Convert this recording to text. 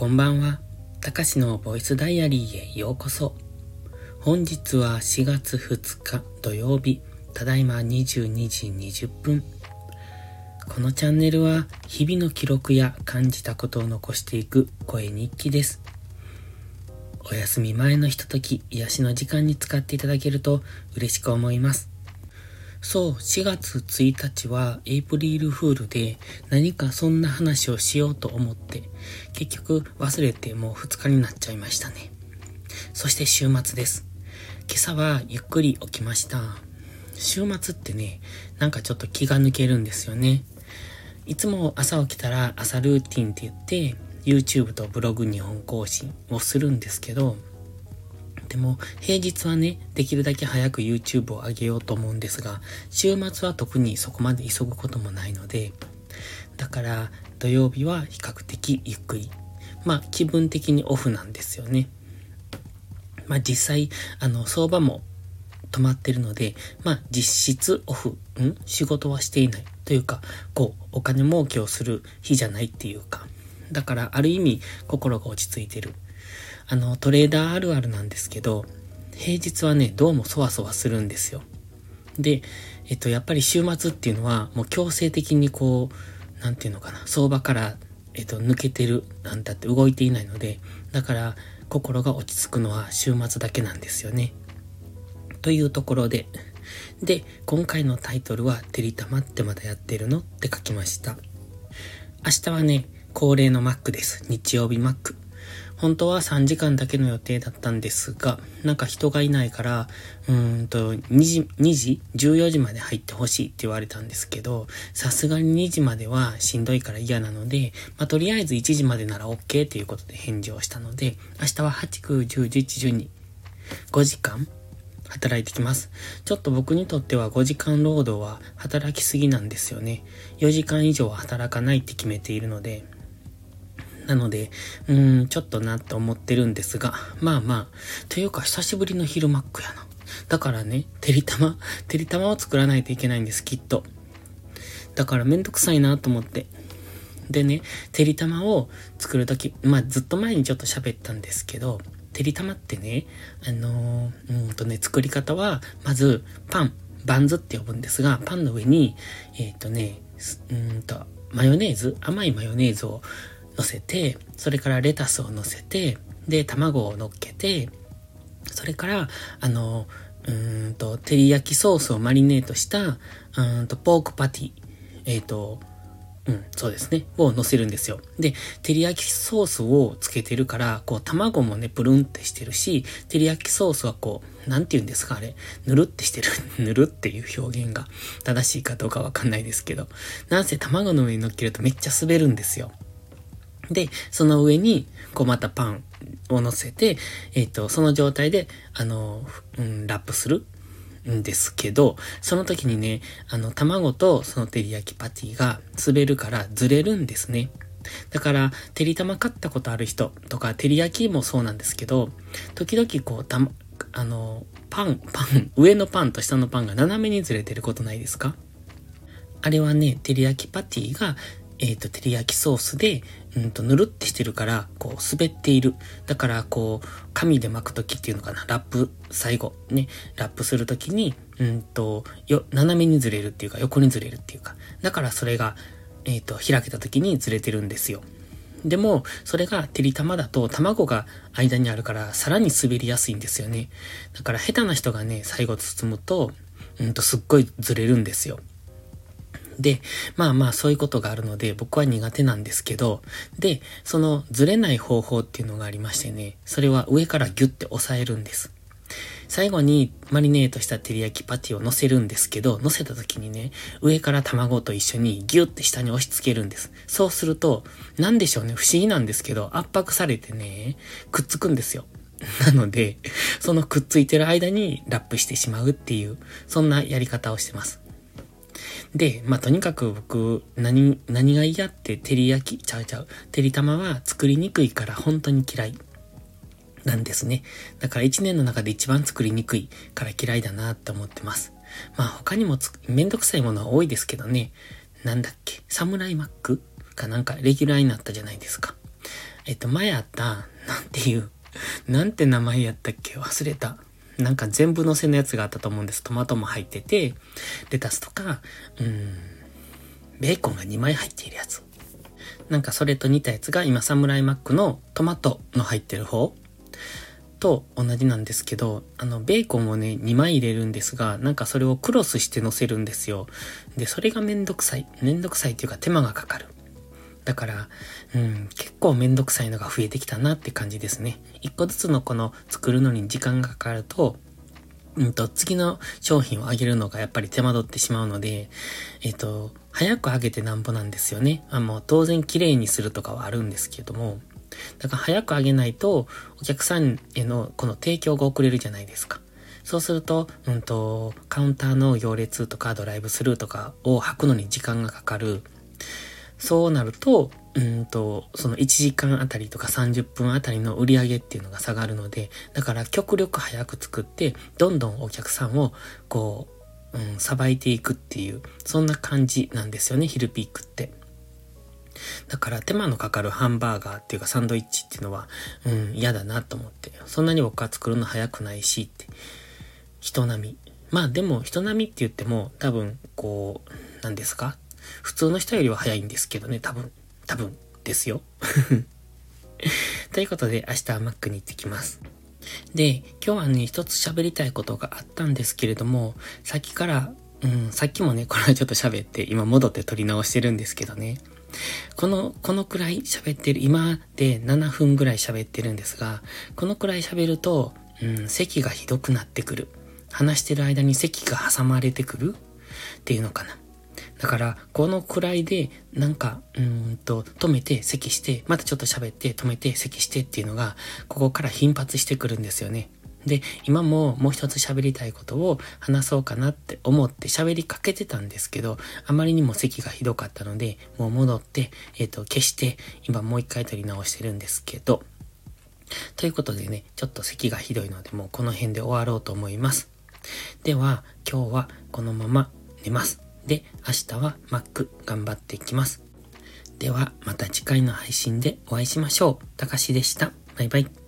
こんばんは。たかしのボイスダイアリーへようこそ。本日は4月2日土曜日、ただいま22時20分。このチャンネルは日々の記録や感じたことを残していく声日記です。お休み前のひととき、癒しの時間に使っていただけると嬉しく思います。そう、4月1日はエイプリルフールで何かそんな話をしようと思って、結局忘れてもう2日になっちゃいましたね。そして週末です。今朝はゆっくり起きました。週末ってね、なんかちょっと気が抜けるんですよね。いつも朝起きたら朝ルーティンって言って、YouTube とブログ2本更新をするんですけど、でも、平日はね、できるだけ早く YouTube を上げようと思うんですが、週末は特にそこまで急ぐこともないので、だから、土曜日は比較的ゆっくり。まあ、気分的にオフなんですよね。まあ、実際、あの、相場も止まってるので、まあ、実質オフ、ん仕事はしていない。というか、こう、お金儲けをする日じゃないっていうか、だから、ある意味、心が落ち着いてる。あの、トレーダーあるあるなんですけど、平日はね、どうもそわそわするんですよ。で、えっと、やっぱり週末っていうのは、もう強制的にこう、なんていうのかな、相場から、えっと、抜けてる、なんだって動いていないので、だから、心が落ち着くのは週末だけなんですよね。というところで、で、今回のタイトルは、てりたまってまだやってるの？って書きました。明日はね、恒例のマックです。日曜日マック。本当は3時間だけの予定だったんですが、なんか人がいないから、うんと、2時、2時 ?14 時まで入ってほしいって言われたんですけど、さすがに2時まではしんどいから嫌なので、まあ、とりあえず1時までなら OK ということで返事をしたので、明日は8、9、10、11、12、5時間働いてきます。ちょっと僕にとっては5時間労働は働きすぎなんですよね。4時間以上は働かないって決めているので、なので、うーん、ちょっとなって思ってるんですが、まあまあ、というか久しぶりの昼マックやな。だからね、てりたま、てりたまを作らないといけないんです、きっと。だからめんどくさいなと思って。でね、てりたまを作るとき、まあずっと前にちょっと喋ったんですけど、てりたまってね、あのー、うんとね、作り方は、まず、パン、バンズって呼ぶんですが、パンの上に、えっ、ー、とね、うんと、マヨネーズ、甘いマヨネーズを乗せて、それからレタスを乗せて、で、卵を乗っけて、それから、あの、うんと、照り焼きソースをマリネートした、うんと、ポークパティ、えっ、ー、と、うん、そうですね。を乗せるんですよ。で、照り焼きソースをつけてるから、こう、卵もね、プルンってしてるし、照り焼きソースはこう、なんて言うんですか、あれ。ぬるってしてる。ぬるっていう表現が正しいかどうかわかんないですけど。なんせ卵の上に乗っけるとめっちゃ滑るんですよ。で、その上に、こうまたパンを乗せて、えっ、ー、と、その状態で、あの、うん、ラップするんですけど、その時にね、あの、卵とその照り焼きパティが滑るからずれるんですね。だから、照り玉買ったことある人とか、照り焼きもそうなんですけど、時々こう、たま、あの、パン、パン、上のパンと下のパンが斜めにずれてることないですか？あれはね、照り焼きパティがえっ、ー、と、照り焼きソースで、うんと、ぬるってしてるから、こう、滑っている。だから、こう、紙で巻くときっていうのかな、ラップ、最後、ね、ラップするときに、うんと、よ、斜めにずれるっていうか、横にずれるっていうか、だからそれが、えっ、ー、と、開けたときにずれてるんですよ。でも、それが照り玉だと卵が間にあるからさらに滑りやすいんですよね。だから下手な人がね、最後包むと、うんとすっごいずれるんですよ。で、まあまあそういうことがあるので僕は苦手なんですけど、で、そのずれない方法っていうのがありましてね、それは上からギュッて押さえるんです。最後にマリネートした照り焼きパティを乗せるんですけど、乗せた時にね、上から卵と一緒にギュッて下に押し付けるんです。そうすると、なんでしょうね、不思議なんですけど、圧迫されてね、くっつくんですよ。なので、そのくっついてる間にラップしてしまうっていう、そんなやり方をしてます。で、まあ、とにかく僕、何、何が嫌って照り焼き、ちゃうちゃう。照り玉は作りにくいから本当に嫌い。なんですね。だから一年の中で一番作りにくいから嫌いだなって思ってます。まあ他にもめんどくさいものは多いですけどね。なんだっけ？サムライマック？かなんかレギュラーになったじゃないですか。えっと、前あった、なんていう、なんて名前やったっけ？忘れた。なんか全部乗せのやつがあったと思うんです。トマトも入ってて、レタスとか、うん、ベーコンが2枚入っているやつ。なんかそれと似たやつが今サムライマックのトマトの入ってる方と同じなんですけど、あの、ベーコンをね、2枚入れるんですが、なんかそれをクロスして乗せるんですよ。で、それがめんどくさい。めんどくさいっていうか手間がかかる。だから、うん、結構めんどくさいのが増えてきたなって感じですね。一個ずつのこの作るのに時間がかかると、うんと、次の商品をあげるのがやっぱり手間取ってしまうので、えっ、と、早くあげてなんぼなんですよね。あもう当然綺麗にするとかはあるんですけども、だから早くあげないと、お客さんへのこの提供が遅れるじゃないですか。そうすると、うんと、カウンターの行列とかドライブスルーとかを履くのに時間がかかる。そうなると、うんと、その1時間あたりとか30分あたりの売り上げっていうのが下がるので、だから極力早く作って、どんどんお客さんを、こう、うん、さばいていくっていう、そんな感じなんですよね、ヒルピークって。だから手間のかかるハンバーガーっていうかサンドイッチっていうのは、うん、嫌だなと思って。そんなに僕は作るの早くないしって。人並み。まあでも人並みって言っても多分こう、何ですか？普通の人よりは早いんですけどね、多分。多分ですよ。ということで、明日はマックに行ってきます。で、今日はね、一つ喋りたいことがあったんですけれども、さっきから、うん、さっきもね、これはちょっと喋って、今戻って撮り直してるんですけどね。この、このくらい喋ってる、今で7分ぐらい喋ってるんですが、このくらい喋ると、うん、咳がひどくなってくる。話してる間に咳が挟まれてくるっていうのかな。だから、このくらいで、なんか、うんと、止めて、咳して、またちょっと喋って、止めて、咳してっていうのが、ここから頻発してくるんですよね。で、今ももう一つ喋りたいことを話そうかなって思って喋りかけてたんですけど、あまりにも咳がひどかったので、もう戻って、えっ、ー、と、消して、今もう一回撮り直してるんですけど、ということでね、ちょっと咳がひどいので、もうこの辺で終わろうと思います。では、今日はこのまま寝ます。で、明日は Mac 頑張っていきます。では、また次回の配信でお会いしましょう。たかしでした。バイバイ。